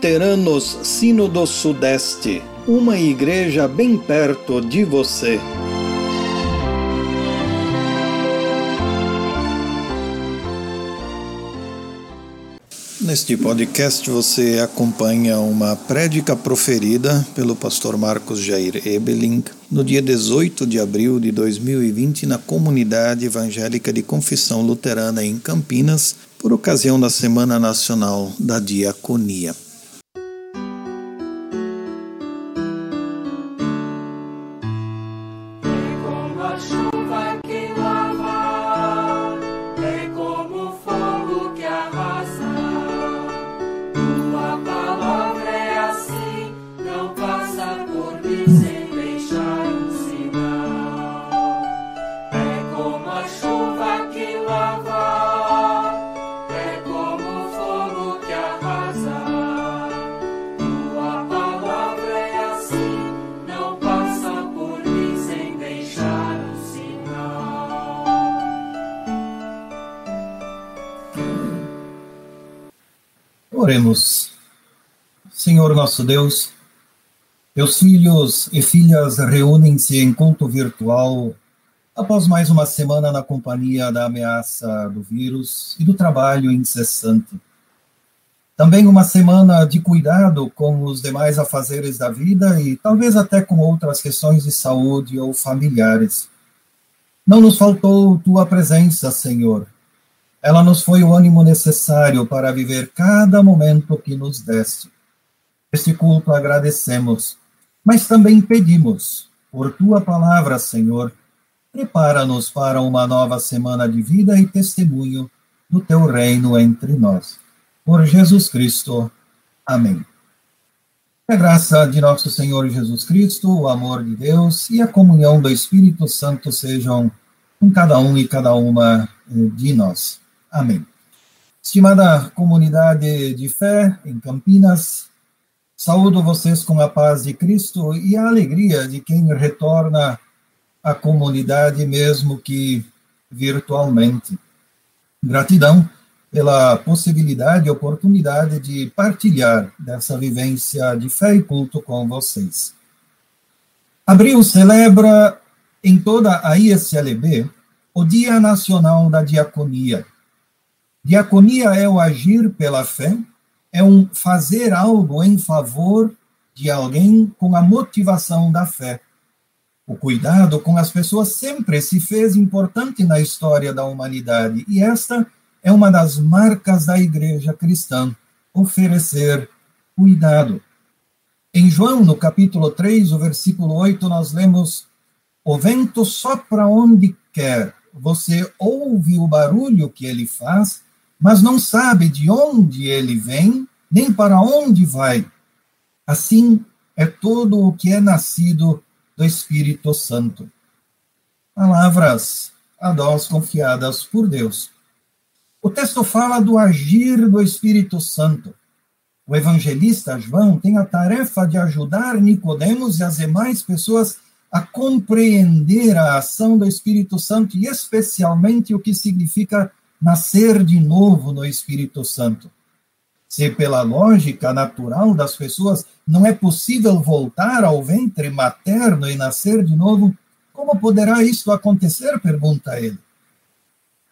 Luteranos Sínodo Sudeste, uma igreja bem perto de você. Neste podcast você acompanha uma prédica proferida pelo pastor Marcos Jair Ebeling no dia 18 de abril de 2020 na comunidade evangélica de confissão luterana em Campinas, por ocasião da Semana Nacional da Diaconia. Oremos. Senhor nosso Deus, teus filhos e filhas reúnem-se em culto virtual após mais uma semana na companhia da ameaça do vírus e do trabalho incessante. Também uma semana de cuidado com os demais afazeres da vida e talvez até com outras questões de saúde ou familiares. Não nos faltou tua presença, Senhor, ela nos foi o ânimo necessário para viver cada momento que nos deste. Este culto agradecemos, mas também pedimos, por tua palavra, Senhor, prepara-nos para uma nova semana de vida e testemunho do teu reino entre nós. Por Jesus Cristo. Amém. A graça de nosso Senhor Jesus Cristo, o amor de Deus e a comunhão do Espírito Santo sejam com cada um e cada uma de nós. Amém. Estimada comunidade de fé em Campinas, saúdo vocês com a paz de Cristo e a alegria de quem retorna à comunidade, mesmo que virtualmente. Gratidão pela possibilidade e oportunidade de partilhar dessa vivência de fé e culto com vocês. Abril celebra em toda a ISLB o Dia Nacional da Diaconia Diaconia é o agir pela fé, é um fazer algo em favor de alguém com a motivação da fé. O cuidado com as pessoas sempre se fez importante na história da humanidade, e esta é uma das marcas da igreja cristã, oferecer cuidado. Em João, no capítulo 3, o versículo 8, nós lemos: O vento sopra onde quer, você ouve o barulho que ele faz, mas não sabe de onde ele vem, nem para onde vai. Assim é todo o que é nascido do Espírito Santo. Palavras a nós confiadas por Deus. O texto fala do agir do Espírito Santo. O evangelista João tem a tarefa de ajudar Nicodemos e as demais pessoas a compreender a ação do Espírito Santo e especialmente o que significa nascer de novo no Espírito Santo. Se pela lógica natural das pessoas não é possível voltar ao ventre materno e nascer de novo, como poderá isto acontecer? pergunta ele.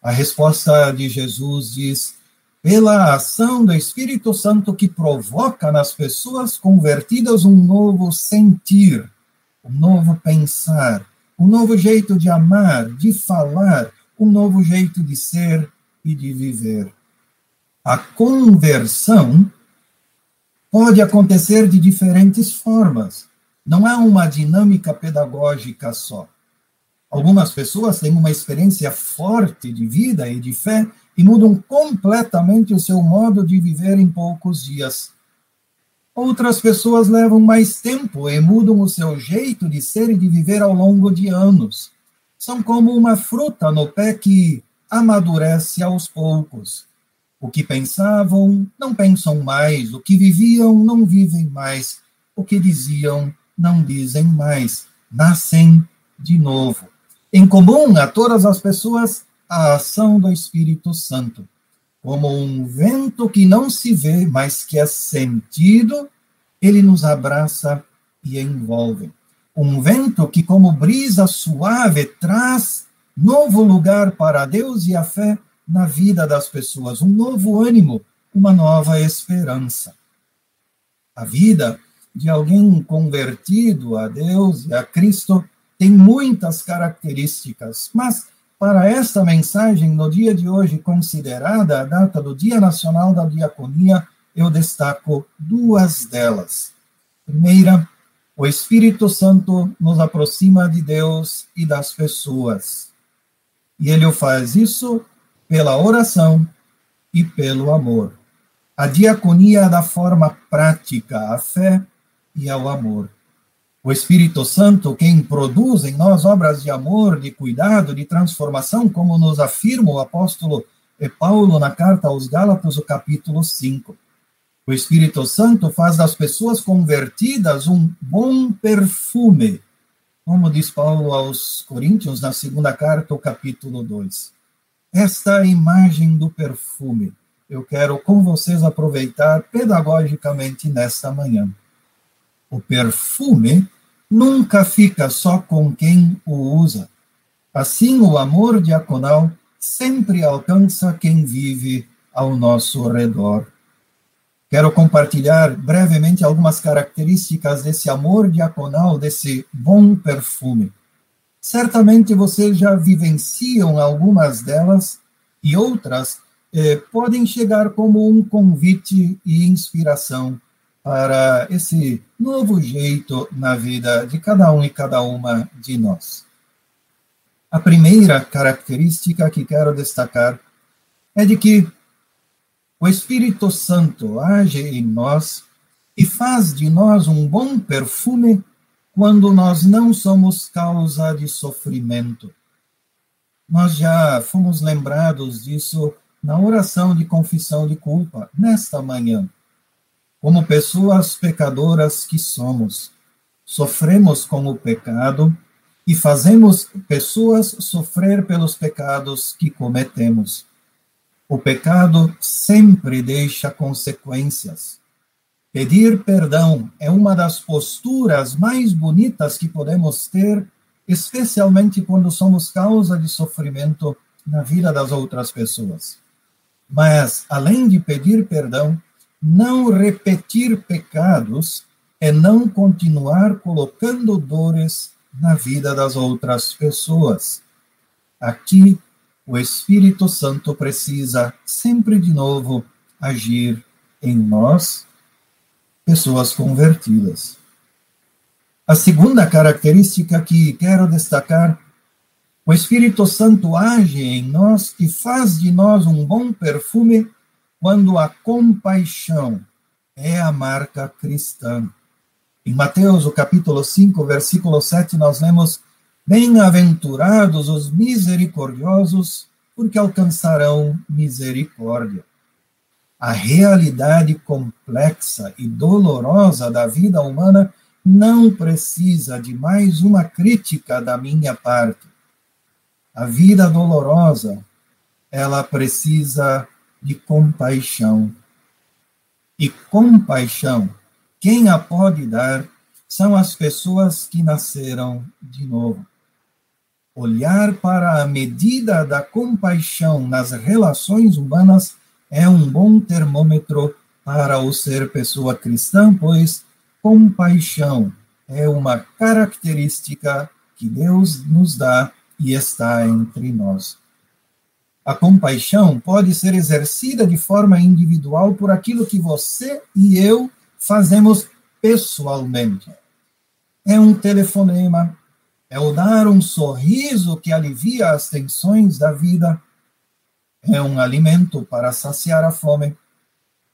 A resposta de Jesus diz: pela ação do Espírito Santo que provoca nas pessoas convertidas um novo sentir, um novo pensar, um novo jeito de amar, de falar, um novo jeito de ser e de viver. A conversão pode acontecer de diferentes formas. Não há uma dinâmica pedagógica só. Algumas pessoas têm uma experiência forte de vida e de fé e mudam completamente o seu modo de viver em poucos dias. Outras pessoas levam mais tempo e mudam o seu jeito de ser e de viver ao longo de anos. São como uma fruta no pé que amadurece aos poucos. O que pensavam, não pensam mais. O que viviam, não vivem mais. O que diziam, não dizem mais. Nascem de novo. Em comum a todas as pessoas, a ação do Espírito Santo. como um vento que não se vê, mas que é sentido, ele nos abraça e envolve. Um vento que, como brisa suave, traz novo lugar para Deus e a fé na vida das pessoas, um novo ânimo, uma nova esperança. A vida de alguém convertido a Deus e a Cristo tem muitas características, mas para esta mensagem, no dia de hoje, considerada a data do Dia Nacional da Diaconia, eu destaco duas delas. Primeira, o Espírito Santo nos aproxima de Deus e das pessoas. E ele faz isso pela oração e pelo amor. A diaconia da forma prática, a fé e ao amor. O Espírito Santo, quem produz em nós obras de amor, de cuidado, de transformação, como nos afirma o apóstolo Paulo na carta aos Gálatas, o capítulo 5. O Espírito Santo faz das pessoas convertidas um bom perfume, como diz Paulo aos Coríntios na segunda carta, o capítulo 2. Esta imagem do perfume eu quero com vocês aproveitar pedagogicamente nesta manhã. O perfume nunca fica só com quem o usa. Assim, o amor diaconal sempre alcança quem vive ao nosso redor. Quero compartilhar brevemente algumas características desse amor diaconal, desse bom perfume. Certamente vocês já vivenciam algumas delas e outras eh, podem chegar como um convite e inspiração para esse novo jeito na vida de cada um e cada uma de nós. A primeira característica que quero destacar é de que o Espírito Santo age em nós e faz de nós um bom perfume quando nós não somos causa de sofrimento. Nós já fomos lembrados disso na oração de confissão de culpa nesta manhã. Como pessoas pecadoras que somos, sofremos com o pecado e fazemos pessoas sofrer pelos pecados que cometemos. O pecado sempre deixa consequências. Pedir perdão é uma das posturas mais bonitas que podemos ter, especialmente quando somos causa de sofrimento na vida das outras pessoas. Mas, além de pedir perdão, não repetir pecados é não continuar colocando dores na vida das outras pessoas. Aqui, o Espírito Santo precisa sempre de novo agir em nós, pessoas convertidas. A segunda característica que quero destacar, o Espírito Santo age em nós e faz de nós um bom perfume quando a compaixão é a marca cristã. Em Mateus, o capítulo 5, versículo 7, nós lemos: Bem-aventurados os misericordiosos, porque alcançarão misericórdia. A realidade complexa e dolorosa da vida humana não precisa de mais uma crítica da minha parte. A vida dolorosa, ela precisa de compaixão. E compaixão, quem a pode dar são as pessoas que nasceram de novo. Olhar para a medida da compaixão nas relações humanas é um bom termômetro para o ser pessoa cristã, pois compaixão é uma característica que Deus nos dá e está entre nós. A compaixão pode ser exercida de forma individual por aquilo que você e eu fazemos pessoalmente. É um telefonema, é o dar um sorriso que alivia as tensões da vida, é um alimento para saciar a fome,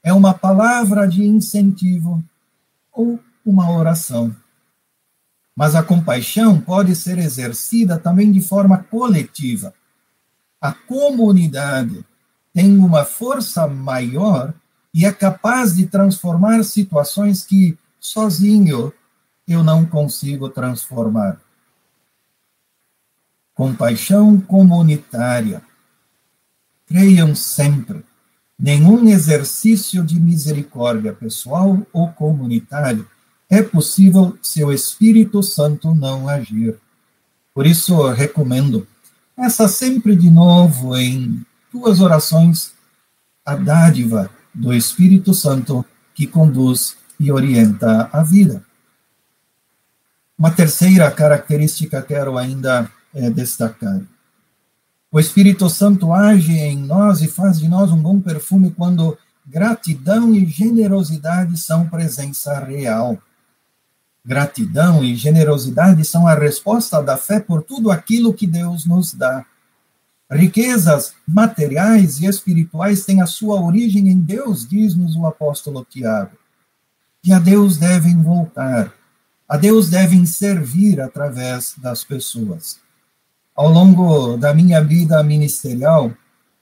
é uma palavra de incentivo ou uma oração. Mas a compaixão pode ser exercida também de forma coletiva a comunidade tem uma força maior e é capaz de transformar situações que sozinho eu não consigo transformar. Compaixão comunitária. Creiam sempre nenhum exercício de misericórdia pessoal ou comunitário é possível se o Espírito Santo não agir. Por isso, recomendo, essa sempre de novo em tuas orações a dádiva do Espírito Santo que conduz e orienta a vida. Uma terceira característica quero ainda é, destacar. O Espírito Santo age em nós e faz de nós um bom perfume quando gratidão e generosidade são presença real. Gratidão e generosidade são a resposta da fé por tudo aquilo que Deus nos dá. Riquezas materiais e espirituais têm a sua origem em Deus, diz-nos o apóstolo Tiago. E a Deus devem voltar, a Deus devem servir através das pessoas. Ao longo da minha vida ministerial,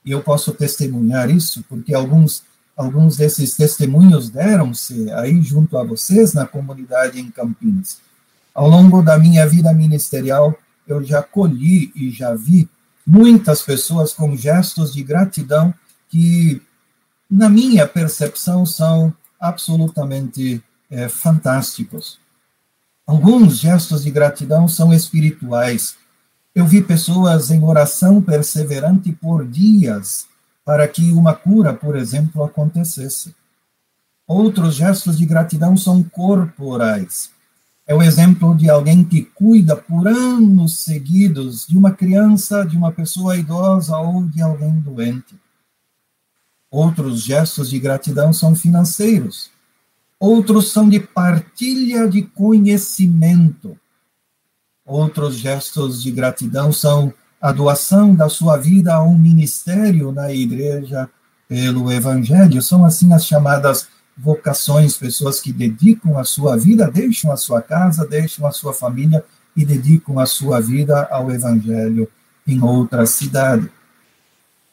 e eu posso testemunhar isso, porque alguns, alguns desses testemunhos deram-se aí junto a vocês na comunidade em Campinas. Ao longo da minha vida ministerial, eu já colhi e já vi muitas pessoas com gestos de gratidão que, na minha percepção, são absolutamente é, fantásticos. Alguns gestos de gratidão são espirituais. Eu vi pessoas em oração perseverante por dias para que uma cura, por exemplo, acontecesse. Outros gestos de gratidão são corporais. É o exemplo de alguém que cuida por anos seguidos de uma criança, de uma pessoa idosa ou de alguém doente. Outros gestos de gratidão são financeiros. Outros são de partilha de conhecimento. Outros gestos de gratidão são a doação da sua vida a um ministério na igreja pelo evangelho. São assim as chamadas vocações, pessoas que dedicam a sua vida, deixam a sua casa, deixam a sua família e dedicam a sua vida ao Evangelho em outra cidade.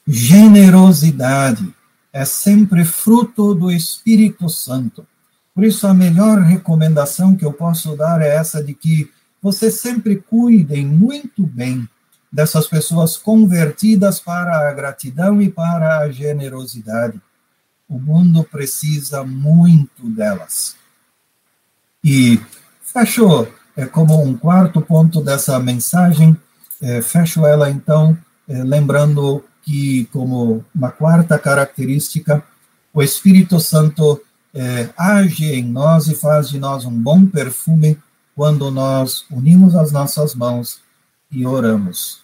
Generosidade é sempre fruto do Espírito Santo. Por isso, a melhor recomendação que eu posso dar é essa de que vocês sempre cuidem muito bem dessas pessoas convertidas para a gratidão e para a generosidade o mundo precisa muito delas. E fecho é, como um quarto ponto dessa mensagem, é, fecho ela então é, lembrando que, como uma quarta característica, o Espírito Santo é, age em nós e faz de nós um bom perfume quando nós unimos as nossas mãos e oramos.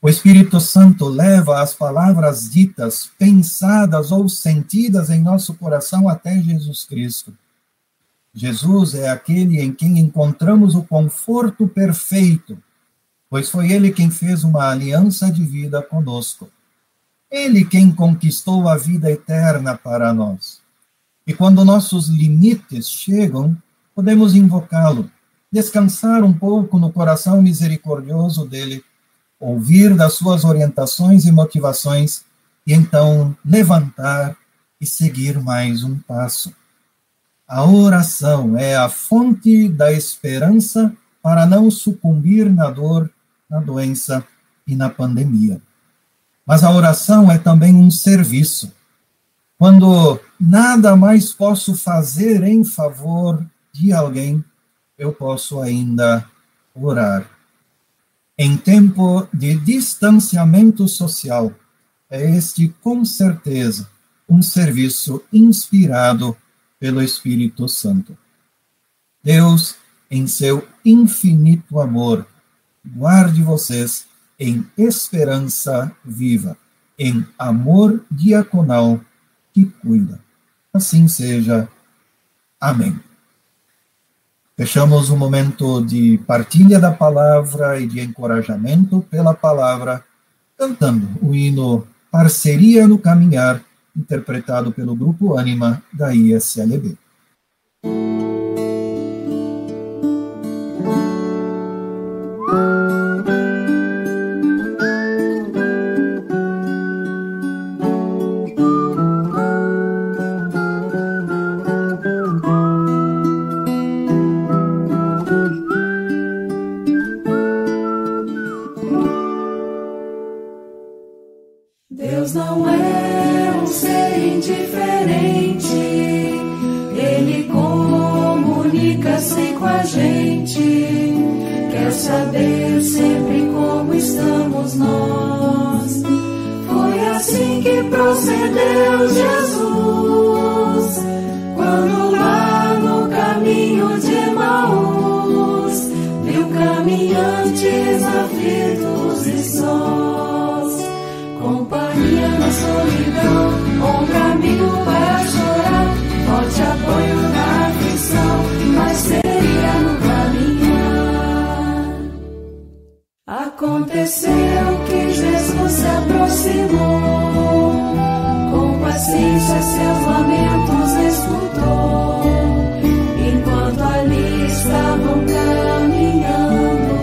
O Espírito Santo leva as palavras ditas, pensadas ou sentidas em nosso coração até Jesus Cristo. Jesus é aquele em quem encontramos o conforto perfeito, pois foi ele quem fez uma aliança de vida conosco. Ele quem conquistou a vida eterna para nós. E quando nossos limites chegam, podemos invocá-lo, descansar um pouco no coração misericordioso dele ouvir das suas orientações e motivações e então levantar e seguir mais um passo. A oração é a fonte da esperança para não sucumbir na dor, na doença e na pandemia. Mas a oração é também um serviço. Quando nada mais posso fazer em favor de alguém, eu posso ainda orar em tempo de distanciamento social, é este, com certeza, um serviço inspirado pelo Espírito Santo. Deus, em seu infinito amor, guarde vocês em esperança viva, em amor diaconal que cuida. Assim seja. Amém. Fechamos um momento de partilha da palavra e de encorajamento pela palavra, cantando o hino Parceria no Caminhar, interpretado pelo grupo Ânima da ISLB. Saber sempre como estamos nós. Foi assim que procedeu Jesus, quando lá no caminho de Maús, viu caminhantes aflitos e sós companhia na solidão, ombro amigo para Aconteceu que Jesus se aproximou, com paciência seus lamentos escutou, enquanto ali estavam caminhando,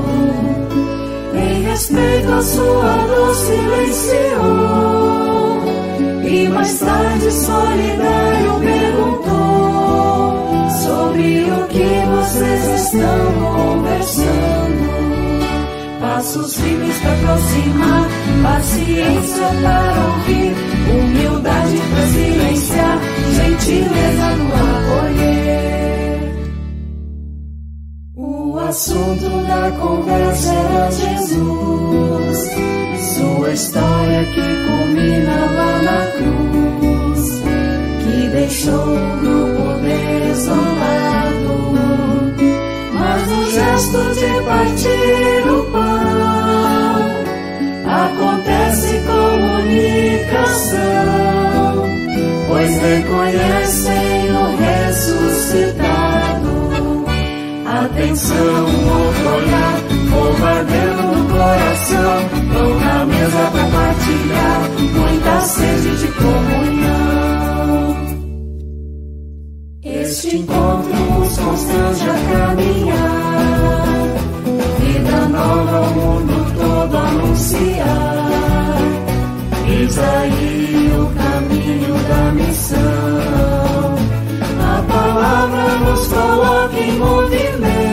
em respeito à sua dor silenciou. E mais tarde, solidário, perguntou sobre o que vocês estão conversando. Passos firmes para aproximar, paciência para ouvir, humildade para silenciar, gentileza no acolher. O assunto da conversa era Jesus, sua história que culmina lá na cruz, que deixou o grupo desolado, mas no gesto de partir o pão acontece comunicação, pois reconhecem o ressuscitado. Atenção, outro olhar, ardendo no coração, pão na mesa para partilhar, muita sede de comunhão. Eis aí o caminho da missão, a palavra nos coloca em movimento